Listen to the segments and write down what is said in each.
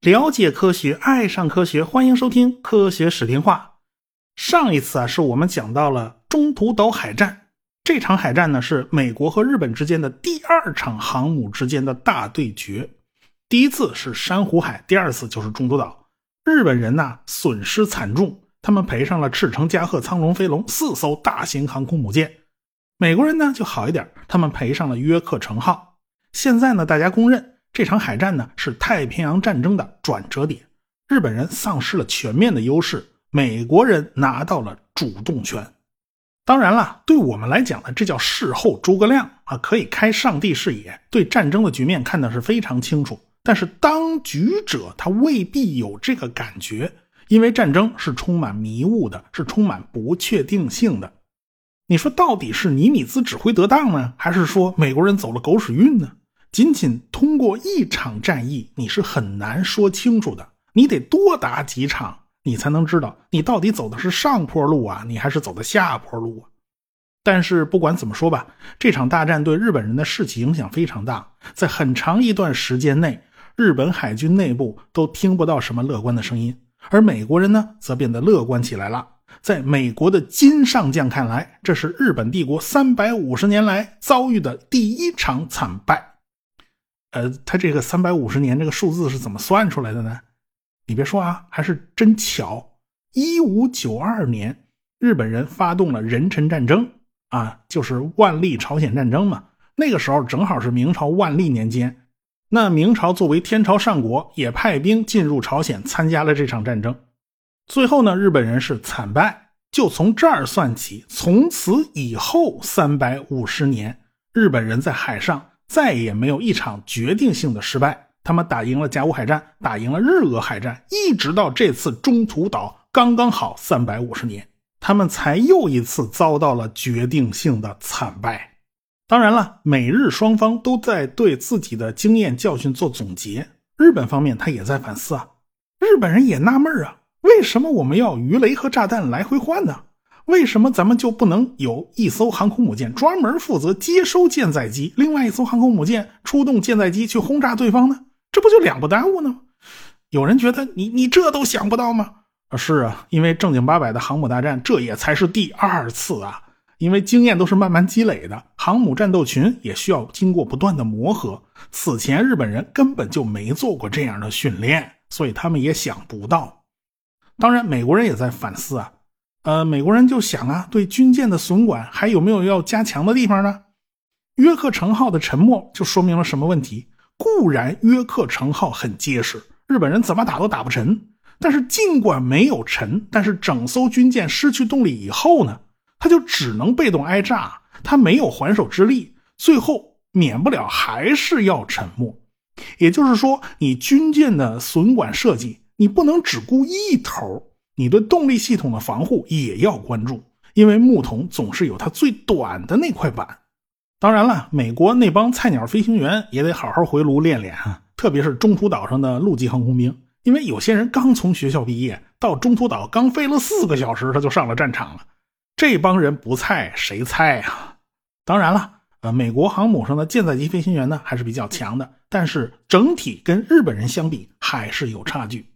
了解科学，爱上科学，欢迎收听《科学史听话》。上一次啊，是我们讲到了中途岛海战。这场海战呢，是美国和日本之间的第二场航母之间的大对决。第一次是珊瑚海，第二次就是中途岛。日本人呢，损失惨重。他们赔上了赤城、加贺、苍龙、飞龙四艘大型航空母舰，美国人呢就好一点，他们赔上了约克城号。现在呢，大家公认这场海战呢是太平洋战争的转折点，日本人丧失了全面的优势，美国人拿到了主动权。当然了，对我们来讲呢，这叫事后诸葛亮啊，可以开上帝视野，对战争的局面看的是非常清楚。但是当局者他未必有这个感觉。因为战争是充满迷雾的，是充满不确定性的。你说到底是尼米兹指挥得当呢，还是说美国人走了狗屎运呢？仅仅通过一场战役，你是很难说清楚的。你得多打几场，你才能知道你到底走的是上坡路啊，你还是走的下坡路啊。但是不管怎么说吧，这场大战对日本人的士气影响非常大，在很长一段时间内，日本海军内部都听不到什么乐观的声音。而美国人呢，则变得乐观起来了。在美国的金上将看来，这是日本帝国三百五十年来遭遇的第一场惨败。呃，他这个三百五十年这个数字是怎么算出来的呢？你别说啊，还是真巧。一五九二年，日本人发动了壬辰战争啊，就是万历朝鲜战争嘛。那个时候正好是明朝万历年间。那明朝作为天朝上国，也派兵进入朝鲜，参加了这场战争。最后呢，日本人是惨败。就从这儿算起，从此以后三百五十年，日本人在海上再也没有一场决定性的失败。他们打赢了甲午海战，打赢了日俄海战，一直到这次中途岛刚刚好三百五十年，他们才又一次遭到了决定性的惨败。当然了，美日双方都在对自己的经验教训做总结。日本方面他也在反思啊，日本人也纳闷啊，为什么我们要鱼雷和炸弹来回换呢？为什么咱们就不能有一艘航空母舰专门负责接收舰载机，另外一艘航空母舰出动舰载机去轰炸对方呢？这不就两不耽误呢？有人觉得你你这都想不到吗？啊，是啊，因为正经八百的航母大战，这也才是第二次啊。因为经验都是慢慢积累的，航母战斗群也需要经过不断的磨合。此前日本人根本就没做过这样的训练，所以他们也想不到。当然，美国人也在反思啊，呃，美国人就想啊，对军舰的损管还有没有要加强的地方呢？约克城号的沉没就说明了什么问题？固然约克城号很结实，日本人怎么打都打不沉。但是尽管没有沉，但是整艘军舰失去动力以后呢？他就只能被动挨炸，他没有还手之力，最后免不了还是要沉没。也就是说，你军舰的损管设计，你不能只顾一头，你对动力系统的防护也要关注，因为木桶总是有它最短的那块板。当然了，美国那帮菜鸟飞行员也得好好回炉练练啊，特别是中途岛上的陆基航空兵，因为有些人刚从学校毕业，到中途岛刚飞了四个小时，他就上了战场了。这帮人不菜谁菜啊？当然了，呃，美国航母上的舰载机飞行员呢还是比较强的，但是整体跟日本人相比还是有差距。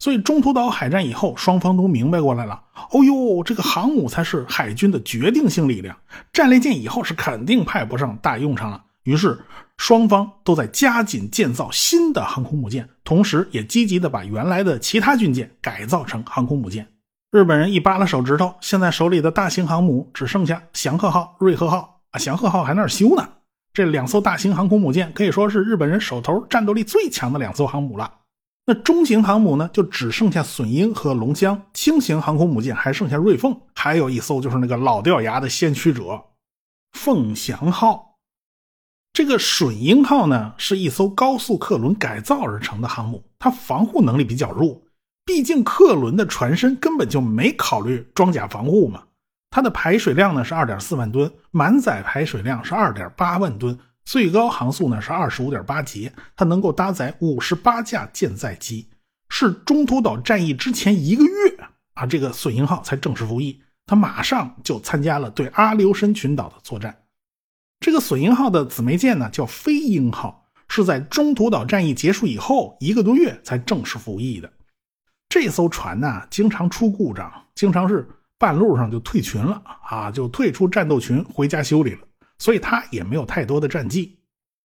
所以中途岛海战以后，双方都明白过来了。哦呦，这个航母才是海军的决定性力量，战列舰以后是肯定派不上大用场了。于是双方都在加紧建造新的航空母舰，同时也积极的把原来的其他军舰改造成航空母舰。日本人一扒拉手指头，现在手里的大型航母只剩下翔鹤号、瑞鹤号啊，翔鹤号还那儿修呢。这两艘大型航空母舰可以说是日本人手头战斗力最强的两艘航母了。那中型航母呢，就只剩下隼鹰和龙江，轻型航空母舰还剩下瑞凤，还有一艘就是那个老掉牙的先驱者凤翔号。这个隼鹰号呢，是一艘高速客轮改造而成的航母，它防护能力比较弱。毕竟客轮的船身根本就没考虑装甲防护嘛，它的排水量呢是二点四万吨，满载排水量是二点八万吨，最高航速呢是二十五点八节，它能够搭载五十八架舰载机，是中途岛战役之前一个月啊，这个隼鹰号才正式服役，它马上就参加了对阿留申群岛的作战。这个隼鹰号的姊妹舰呢叫飞鹰号，是在中途岛战役结束以后一个多月才正式服役的。这艘船呢经常出故障，经常是半路上就退群了啊，就退出战斗群回家修理了，所以他也没有太多的战绩。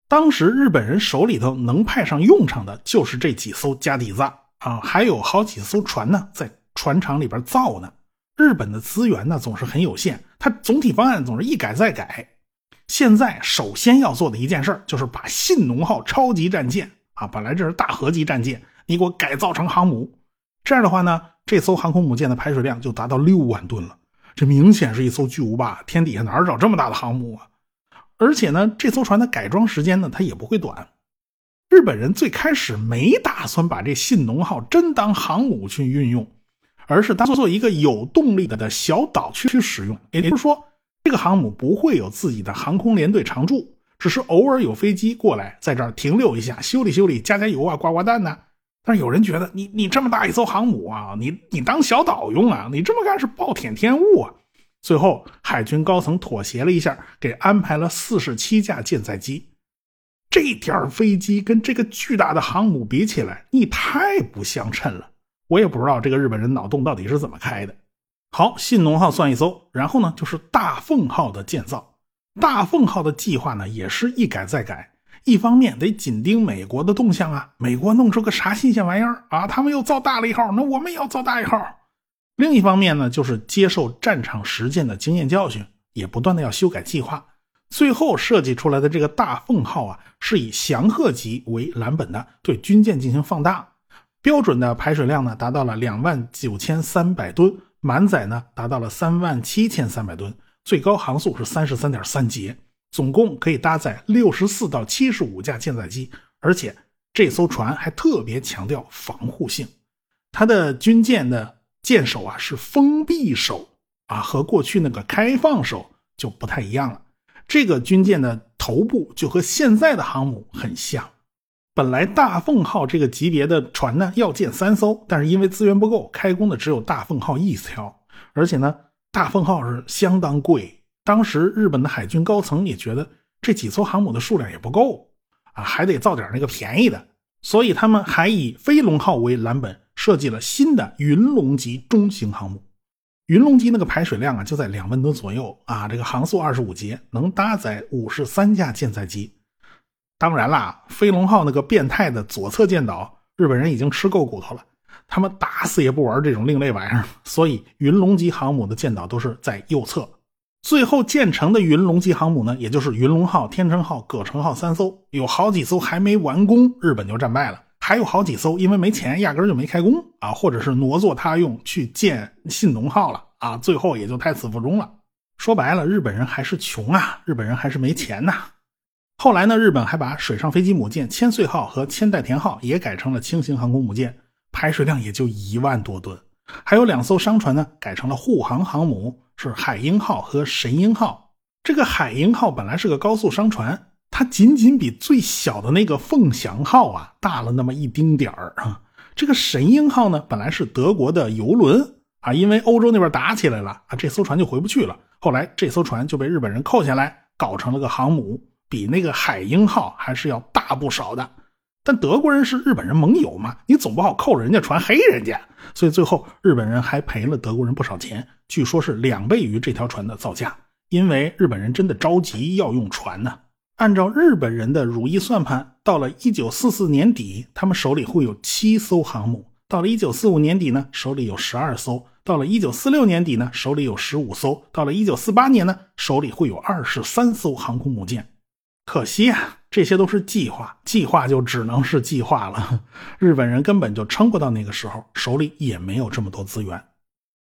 当时日本人手里头能派上用场的就是这几艘加底子啊，还有好几艘船呢在船厂里边造呢。日本的资源呢总是很有限，它总体方案总是一改再改。现在首先要做的一件事就是把信浓号超级战舰啊，本来这是大合级战舰，你给我改造成航母。这样的话呢，这艘航空母舰的排水量就达到六万吨了，这明显是一艘巨无霸，天底下哪儿找这么大的航母啊？而且呢，这艘船的改装时间呢，它也不会短。日本人最开始没打算把这信浓号真当航母去运用，而是当做一个有动力的小岛去去使用。也就是说，这个航母不会有自己的航空联队常驻，只是偶尔有飞机过来，在这儿停留一下，修理修理，加加油啊，挂挂弹呢。但是有人觉得，你你这么大一艘航母啊，你你当小岛用啊，你这么干是暴殄天物啊。最后，海军高层妥协了一下，给安排了四十七架舰载机。这点飞机跟这个巨大的航母比起来，你太不相称了。我也不知道这个日本人脑洞到底是怎么开的。好，信浓号算一艘，然后呢，就是大凤号的建造。大凤号的计划呢，也是一改再改。一方面得紧盯美国的动向啊，美国弄出个啥新鲜玩意儿啊，他们又造大了一号，那我们也要造大一号。另一方面呢，就是接受战场实践的经验教训，也不断的要修改计划。最后设计出来的这个大凤号啊，是以翔鹤级为蓝本的，对军舰进行放大，标准的排水量呢达到了两万九千三百吨，满载呢达到了三万七千三百吨，最高航速是三十三点三节，总共可以搭载六十四到七十五架舰载机，而且这艘船还特别强调防护性，它的军舰的。舰首啊是封闭手啊，和过去那个开放手就不太一样了。这个军舰的头部就和现在的航母很像。本来大凤号这个级别的船呢要建三艘，但是因为资源不够，开工的只有大凤号一条。而且呢，大凤号是相当贵。当时日本的海军高层也觉得这几艘航母的数量也不够啊，还得造点那个便宜的，所以他们还以飞龙号为蓝本。设计了新的云龙级中型航母，云龙级那个排水量啊就在两万吨左右啊，这个航速二十五节，能搭载五十三架舰载机。当然啦，飞龙号那个变态的左侧舰岛，日本人已经吃够骨头了，他们打死也不玩这种另类玩意儿，所以云龙级航母的舰岛都是在右侧。最后建成的云龙级航母呢，也就是云龙号、天成号、葛城号三艘，有好几艘还没完工，日本就战败了。还有好几艘，因为没钱，压根就没开工啊，或者是挪作他用去建信浓号了啊，最后也就胎死腹中了。说白了，日本人还是穷啊，日本人还是没钱呐。后来呢，日本还把水上飞机母舰千岁号和千代田号也改成了轻型航空母舰，排水量也就一万多吨。还有两艘商船呢，改成了护航航母，是海鹰号和神鹰号。这个海鹰号本来是个高速商船。它仅仅比最小的那个凤翔号啊大了那么一丁点儿啊。这个神鹰号呢，本来是德国的游轮啊，因为欧洲那边打起来了啊，这艘船就回不去了。后来这艘船就被日本人扣下来，搞成了个航母，比那个海鹰号还是要大不少的。但德国人是日本人盟友嘛，你总不好扣人家船黑人家，所以最后日本人还赔了德国人不少钱，据说是两倍于这条船的造价，因为日本人真的着急要用船呢。按照日本人的如意算盘，到了一九四四年底，他们手里会有七艘航母；到了一九四五年底呢，手里有十二艘；到了一九四六年底呢，手里有十五艘；到了一九四八年呢，手里会有二十三艘航空母舰。可惜啊，这些都是计划，计划就只能是计划了。日本人根本就撑不到那个时候，手里也没有这么多资源。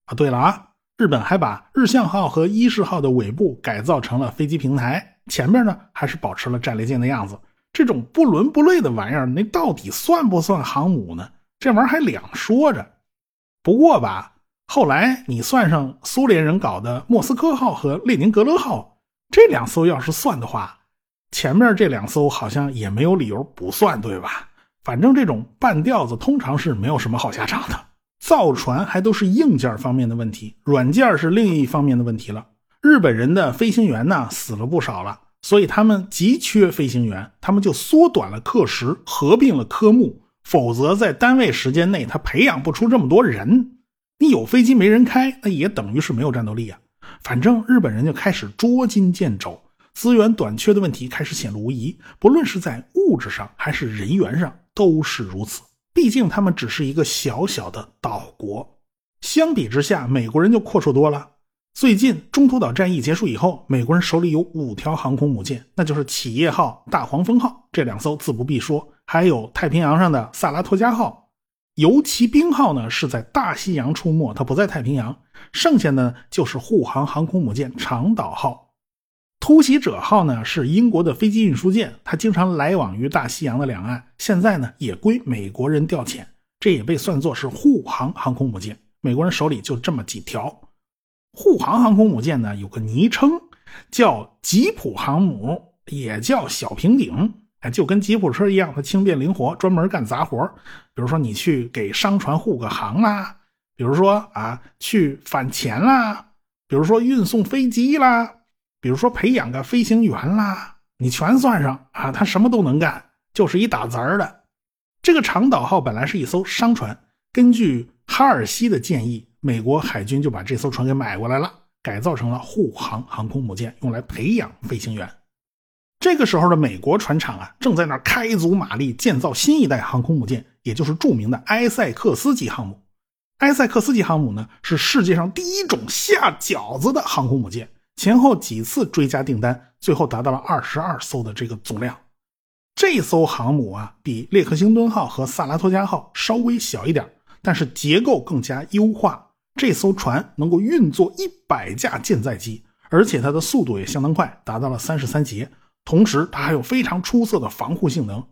啊，对了啊，日本还把日向号和伊势号的尾部改造成了飞机平台。前面呢还是保持了战列舰的样子，这种不伦不类的玩意儿，那到底算不算航母呢？这玩意儿还两说着。不过吧，后来你算上苏联人搞的莫斯科号和列宁格勒号这两艘，要是算的话，前面这两艘好像也没有理由不算，对吧？反正这种半吊子通常是没有什么好下场的。造船还都是硬件方面的问题，软件是另一方面的问题了。日本人的飞行员呢死了不少了，所以他们急缺飞行员，他们就缩短了课时，合并了科目。否则，在单位时间内，他培养不出这么多人。你有飞机没人开，那也等于是没有战斗力啊。反正日本人就开始捉襟见肘，资源短缺的问题开始显露无遗。不论是在物质上还是人员上，都是如此。毕竟他们只是一个小小的岛国，相比之下，美国人就阔绰多了。最近中途岛战役结束以后，美国人手里有五条航空母舰，那就是企业号、大黄蜂号这两艘自不必说，还有太平洋上的萨拉托加号。游骑兵号呢是在大西洋出没，它不在太平洋。剩下的就是护航航空母舰长岛号。突袭者号呢是英国的飞机运输舰，它经常来往于大西洋的两岸，现在呢也归美国人调遣，这也被算作是护航航空母舰。美国人手里就这么几条。护航航空母舰呢，有个昵称叫吉普航母，也叫小平顶，哎，就跟吉普车一样，它轻便灵活，专门干杂活。比如说你去给商船护个航啦，比如说啊去反潜啦，比如说运送飞机啦，比如说培养个飞行员啦，你全算上啊，它什么都能干，就是一打杂的。这个长岛号本来是一艘商船，根据哈尔西的建议。美国海军就把这艘船给买过来了，改造成了护航航空母舰，用来培养飞行员。这个时候的美国船厂啊，正在那开足马力建造新一代航空母舰，也就是著名的埃塞克斯级航母。埃塞克斯级航母呢，是世界上第一种下饺子的航空母舰，前后几次追加订单，最后达到了二十二艘的这个总量。这艘航母啊，比列克星敦号和萨拉托加号稍微小一点，但是结构更加优化。这艘船能够运作一百架舰载机，而且它的速度也相当快，达到了三十三节。同时，它还有非常出色的防护性能，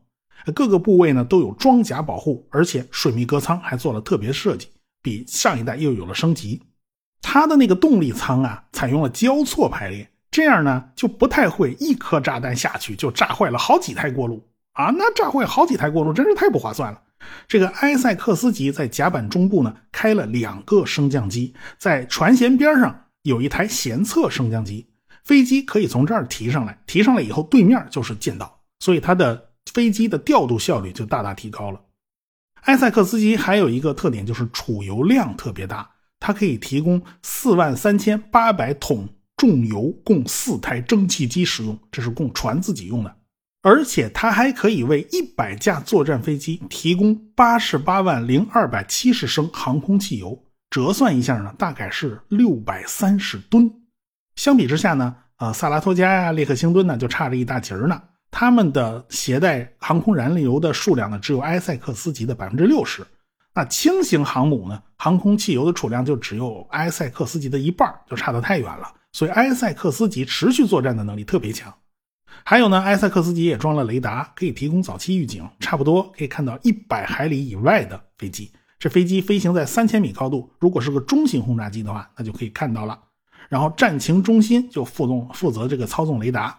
各个部位呢都有装甲保护，而且水密隔舱还做了特别设计，比上一代又有了升级。它的那个动力舱啊，采用了交错排列，这样呢就不太会一颗炸弹下去就炸坏了好几台锅炉啊！那炸坏好几台锅炉真是太不划算了。这个埃塞克斯级在甲板中部呢开了两个升降机，在船舷边上有一台舷侧升降机，飞机可以从这儿提上来，提上来以后对面就是舰岛，所以它的飞机的调度效率就大大提高了。埃塞克斯级还有一个特点就是储油量特别大，它可以提供四万三千八百桶重油供四台蒸汽机使用，这是供船自己用的。而且它还可以为一百架作战飞机提供八十八万零二百七十升航空汽油，折算一下呢，大概是六百三十吨。相比之下呢，呃，萨拉托加呀、列克星敦呢，就差着一大截儿呢。他们的携带航空燃油的数量呢，只有埃塞克斯级的百分之六十。那轻型航母呢，航空汽油的储量就只有埃塞克斯级的一半，就差得太远了。所以埃塞克斯级持续作战的能力特别强。还有呢，埃塞克斯级也装了雷达，可以提供早期预警，差不多可以看到一百海里以外的飞机。这飞机飞行在三千米高度，如果是个中型轰炸机的话，那就可以看到了。然后战情中心就负动负责这个操纵雷达。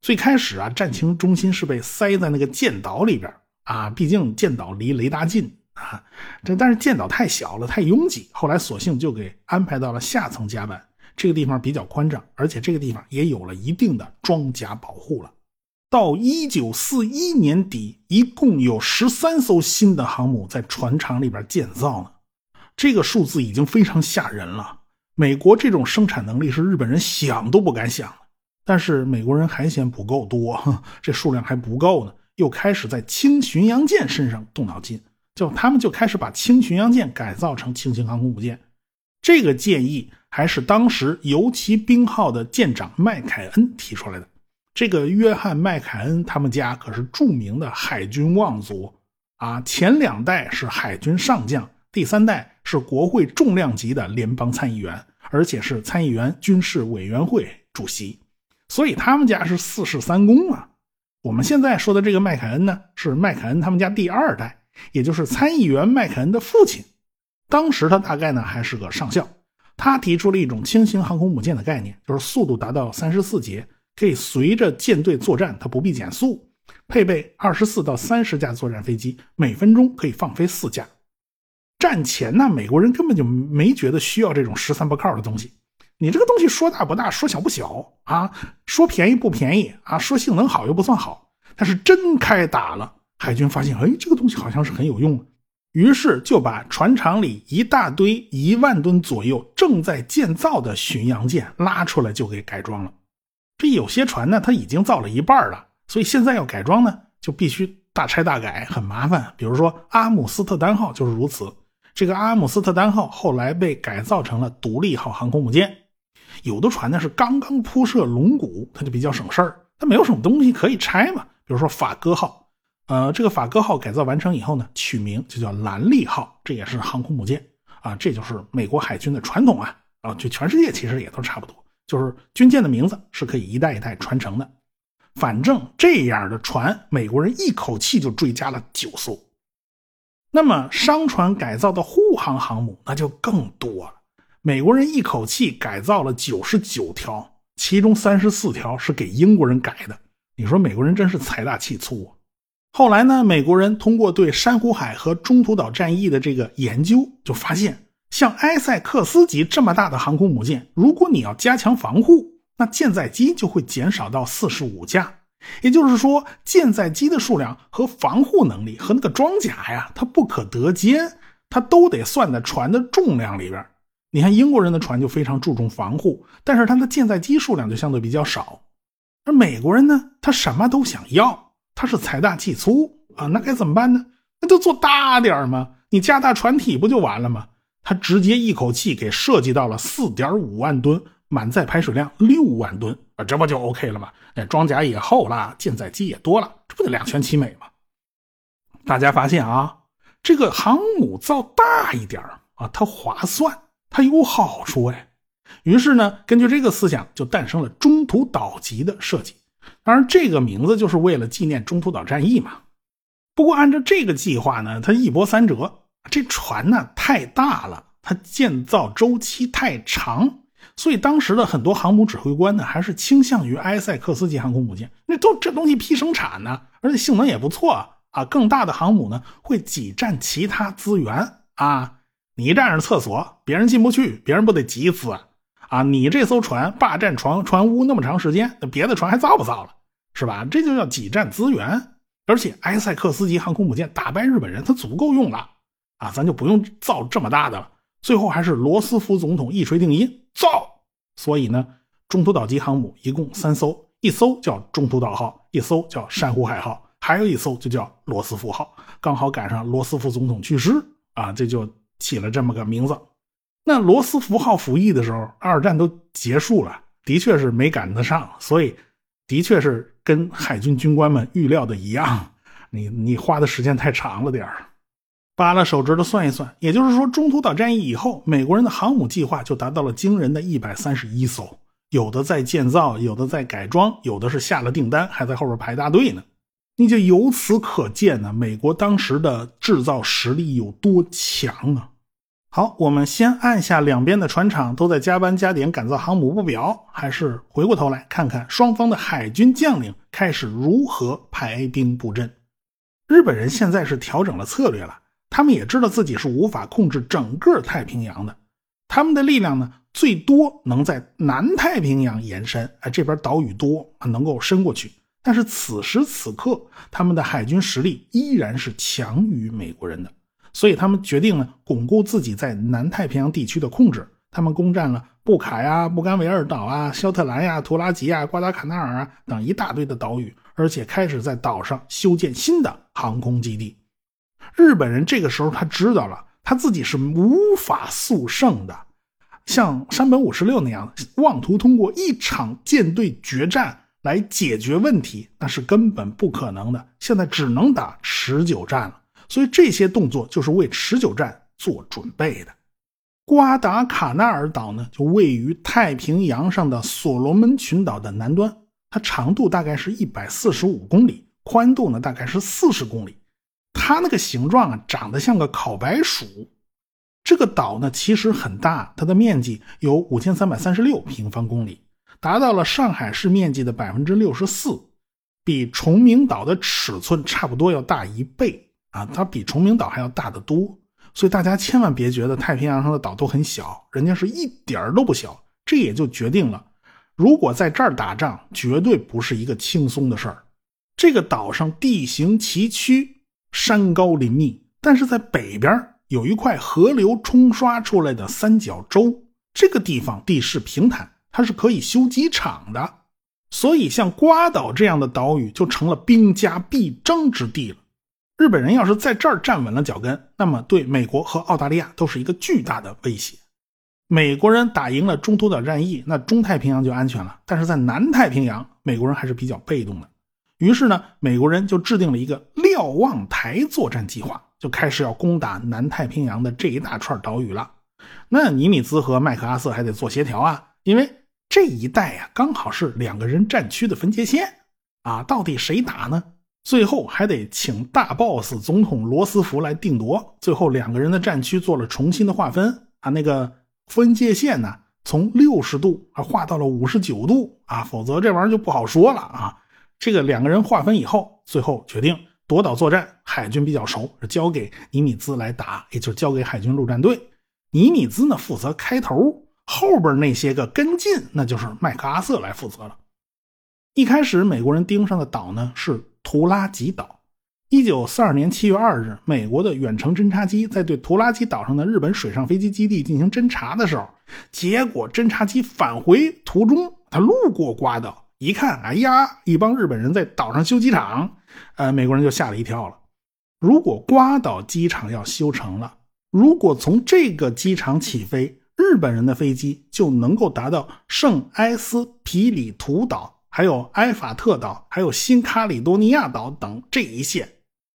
最开始啊，战情中心是被塞在那个舰岛里边啊，毕竟舰岛离雷达近啊。这但是舰岛太小了，太拥挤，后来索性就给安排到了下层甲板。这个地方比较宽敞，而且这个地方也有了一定的装甲保护了。到一九四一年底，一共有十三艘新的航母在船厂里边建造呢。这个数字已经非常吓人了。美国这种生产能力是日本人想都不敢想的。但是美国人还嫌不够多，这数量还不够呢，又开始在轻巡洋舰身上动脑筋，就他们就开始把轻巡洋舰改造成轻型航空母舰。这个建议。还是当时游骑兵号的舰长麦凯恩提出来的。这个约翰麦凯恩他们家可是著名的海军望族啊，前两代是海军上将，第三代是国会重量级的联邦参议员，而且是参议员军事委员会主席，所以他们家是四世三公啊。我们现在说的这个麦凯恩呢，是麦凯恩他们家第二代，也就是参议员麦凯恩的父亲。当时他大概呢还是个上校。他提出了一种轻型航空母舰的概念，就是速度达到三十四节，可以随着舰队作战，它不必减速。配备二十四到三十架作战飞机，每分钟可以放飞四架。战前呢，美国人根本就没觉得需要这种十三不靠的东西。你这个东西说大不大，说小不小啊，说便宜不便宜啊，说性能好又不算好。但是真开打了，海军发现，哎，这个东西好像是很有用。于是就把船厂里一大堆一万吨左右正在建造的巡洋舰拉出来，就给改装了。这有些船呢，它已经造了一半了，所以现在要改装呢，就必须大拆大改，很麻烦。比如说阿姆斯特丹号就是如此。这个阿姆斯特丹号后来被改造成了独立号航空母舰。有的船呢是刚刚铺设龙骨，它就比较省事儿，它没有什么东西可以拆嘛。比如说法戈号。呃，这个法戈号改造完成以后呢，取名就叫兰利号，这也是航空母舰啊，这就是美国海军的传统啊啊，就全世界其实也都差不多，就是军舰的名字是可以一代一代传承的。反正这样的船，美国人一口气就追加了九艘。那么商船改造的护航航母那就更多了，美国人一口气改造了九十九条，其中三十四条是给英国人改的。你说美国人真是财大气粗啊！后来呢，美国人通过对珊瑚海和中途岛战役的这个研究，就发现，像埃塞克斯级这么大的航空母舰，如果你要加强防护，那舰载机就会减少到四十五架。也就是说，舰载机的数量和防护能力和那个装甲呀，它不可得兼，它都得算在船的重量里边。你看英国人的船就非常注重防护，但是它的舰载机数量就相对比较少。而美国人呢，他什么都想要。他是财大气粗啊，那该怎么办呢？那就做大点嘛，你加大船体不就完了吗？他直接一口气给设计到了四点五万吨，满载排水量六万吨啊，这不就 OK 了吗？那装甲也厚了，舰载机也多了，这不就两全其美吗？大家发现啊，这个航母造大一点啊，它划算，它有好处哎。于是呢，根据这个思想，就诞生了中途岛级的设计。当然，这个名字就是为了纪念中途岛战役嘛。不过，按照这个计划呢，它一波三折。这船呢太大了，它建造周期太长，所以当时的很多航母指挥官呢，还是倾向于埃塞克斯级航空母舰。那都这东西批生产呢，而且性能也不错啊。更大的航母呢，会挤占其他资源啊。你占着厕所，别人进不去，别人不得急死啊？啊，你这艘船霸占船船坞那么长时间，那别的船还造不造了？是吧？这就叫挤占资源。而且埃塞克斯级航空母舰打败日本人，它足够用了啊，咱就不用造这么大的了。最后还是罗斯福总统一锤定音造。所以呢，中途岛级航母一共三艘，一艘叫中途岛号，一艘叫珊瑚海号，还有一艘就叫罗斯福号。刚好赶上罗斯福总统去世啊，这就起了这么个名字。那罗斯福号服役的时候，二战都结束了，的确是没赶得上，所以的确是跟海军军官们预料的一样，你你花的时间太长了点儿。扒拉手指头算一算，也就是说，中途岛战役以后，美国人的航母计划就达到了惊人的一百三十一艘，有的在建造，有的在改装，有的是下了订单，还在后边排大队呢。你就由此可见呢，美国当时的制造实力有多强啊！好，我们先按下两边的船厂都在加班加点赶造航母不表，还是回过头来看看双方的海军将领开始如何排兵布阵。日本人现在是调整了策略了，他们也知道自己是无法控制整个太平洋的，他们的力量呢，最多能在南太平洋延伸，啊，这边岛屿多啊，能够伸过去。但是此时此刻，他们的海军实力依然是强于美国人的。所以他们决定呢，巩固自己在南太平洋地区的控制。他们攻占了布卡呀、布干维尔岛啊、肖特兰呀、图拉吉呀、瓜达卡纳尔啊等一大堆的岛屿，而且开始在岛上修建新的航空基地。日本人这个时候他知道了，他自己是无法速胜的，像山本五十六那样妄图通过一场舰队决战来解决问题，那是根本不可能的。现在只能打持久战了。所以这些动作就是为持久战做准备的。瓜达卡纳尔岛呢，就位于太平洋上的所罗门群岛的南端，它长度大概是一百四十五公里，宽度呢大概是四十公里。它那个形状啊，长得像个烤白薯。这个岛呢其实很大，它的面积有五千三百三十六平方公里，达到了上海市面积的百分之六十四，比崇明岛的尺寸差不多要大一倍。啊，它比崇明岛还要大得多，所以大家千万别觉得太平洋上的岛都很小，人家是一点儿都不小，这也就决定了，如果在这儿打仗，绝对不是一个轻松的事儿。这个岛上地形崎岖，山高林密，但是在北边有一块河流冲刷出来的三角洲，这个地方地势平坦，它是可以修机场的。所以，像瓜岛这样的岛屿就成了兵家必争之地了。日本人要是在这儿站稳了脚跟，那么对美国和澳大利亚都是一个巨大的威胁。美国人打赢了中途岛战役，那中太平洋就安全了。但是在南太平洋，美国人还是比较被动的。于是呢，美国人就制定了一个瞭望台作战计划，就开始要攻打南太平洋的这一大串岛屿了。那尼米兹和麦克阿瑟还得做协调啊，因为这一带呀，刚好是两个人战区的分界线啊，到底谁打呢？最后还得请大 boss 总统罗斯福来定夺。最后两个人的战区做了重新的划分啊，那个分界线呢，从六十度啊划到了五十九度啊，否则这玩意儿就不好说了啊。这个两个人划分以后，最后决定夺岛作战，海军比较熟，交给尼米兹来打，也就交给海军陆战队。尼米兹呢负责开头，后边那些个跟进，那就是麦克阿瑟来负责了。一开始美国人盯上的岛呢是。图拉吉岛，一九四二年七月二日，美国的远程侦察机在对图拉吉岛上的日本水上飞机基地进行侦察的时候，结果侦察机返回途中，他路过瓜岛，一看，哎呀，一帮日本人在岛上修机场，呃，美国人就吓了一跳了。如果瓜岛机场要修成了，如果从这个机场起飞，日本人的飞机就能够达到圣埃斯皮里图岛。还有埃法特岛，还有新卡里多尼亚岛等这一线，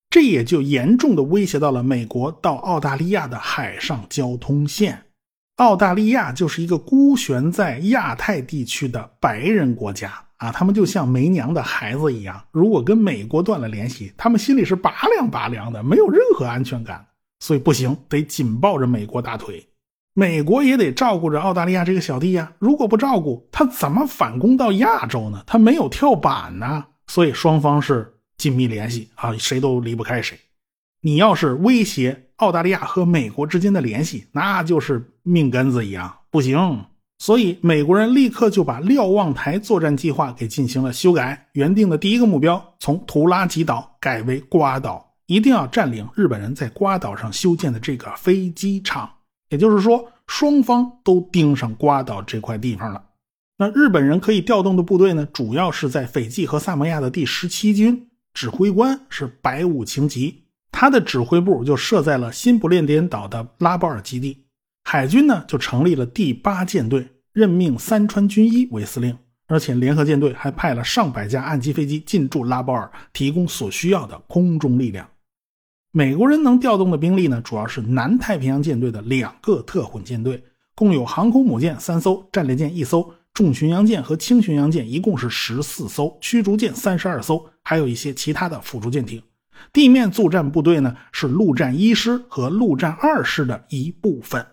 这也就严重的威胁到了美国到澳大利亚的海上交通线。澳大利亚就是一个孤悬在亚太地区的白人国家啊，他们就像没娘的孩子一样，如果跟美国断了联系，他们心里是拔凉拔凉的，没有任何安全感，所以不行，得紧抱着美国大腿。美国也得照顾着澳大利亚这个小弟呀，如果不照顾他，怎么反攻到亚洲呢？他没有跳板呢，所以双方是紧密联系啊，谁都离不开谁。你要是威胁澳大利亚和美国之间的联系，那就是命根子一样，不行。所以美国人立刻就把瞭望台作战计划给进行了修改，原定的第一个目标从图拉吉岛改为瓜岛，一定要占领日本人在瓜岛上修建的这个飞机场。也就是说，双方都盯上瓜岛这块地方了。那日本人可以调动的部队呢，主要是在斐济和萨摩亚的第十七军，指挥官是白武晴吉，他的指挥部就设在了新不列颠岛的拉波尔基地。海军呢，就成立了第八舰队，任命三川军一为司令，而且联合舰队还派了上百架岸基飞机进驻拉波尔，提供所需要的空中力量。美国人能调动的兵力呢，主要是南太平洋舰队的两个特混舰队，共有航空母舰三艘、战列舰一艘、重巡洋舰和轻巡洋舰，一共是十四艘，驱逐舰三十二艘，还有一些其他的辅助舰艇。地面作战部队呢，是陆战一师和陆战二师的一部分。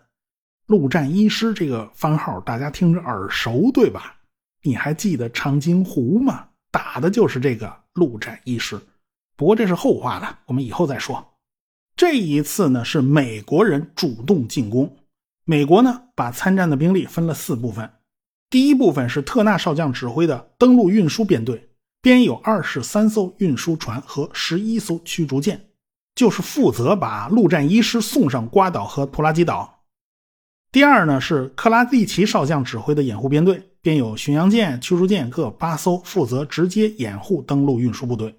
陆战一师这个番号大家听着耳熟，对吧？你还记得长津湖吗？打的就是这个陆战一师。不过这是后话了，我们以后再说。这一次呢，是美国人主动进攻。美国呢，把参战的兵力分了四部分。第一部分是特纳少将指挥的登陆运输编队，编有二十三艘运输船和十一艘驱逐舰，就是负责把陆战一师送上瓜岛和图拉基岛。第二呢，是克拉蒂奇少将指挥的掩护编队，编有巡洋舰、驱逐舰各八艘，负责直接掩护登陆运输部队。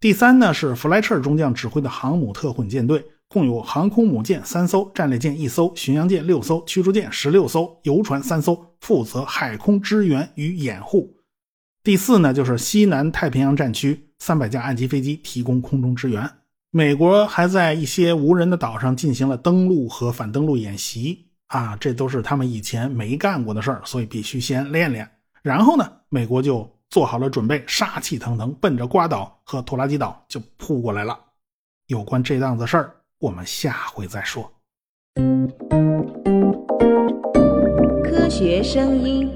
第三呢是弗莱彻中将指挥的航母特混舰队，共有航空母舰三艘、战列舰一艘、巡洋舰六艘、驱逐舰十六艘、游船三艘，负责海空支援与掩护。第四呢就是西南太平洋战区三百架岸基飞机提供空中支援。美国还在一些无人的岛上进行了登陆和反登陆演习啊，这都是他们以前没干过的事儿，所以必须先练练。然后呢，美国就。做好了准备，杀气腾腾，奔着瓜岛和拖拉机岛就扑过来了。有关这档子事儿，我们下回再说。科学声音。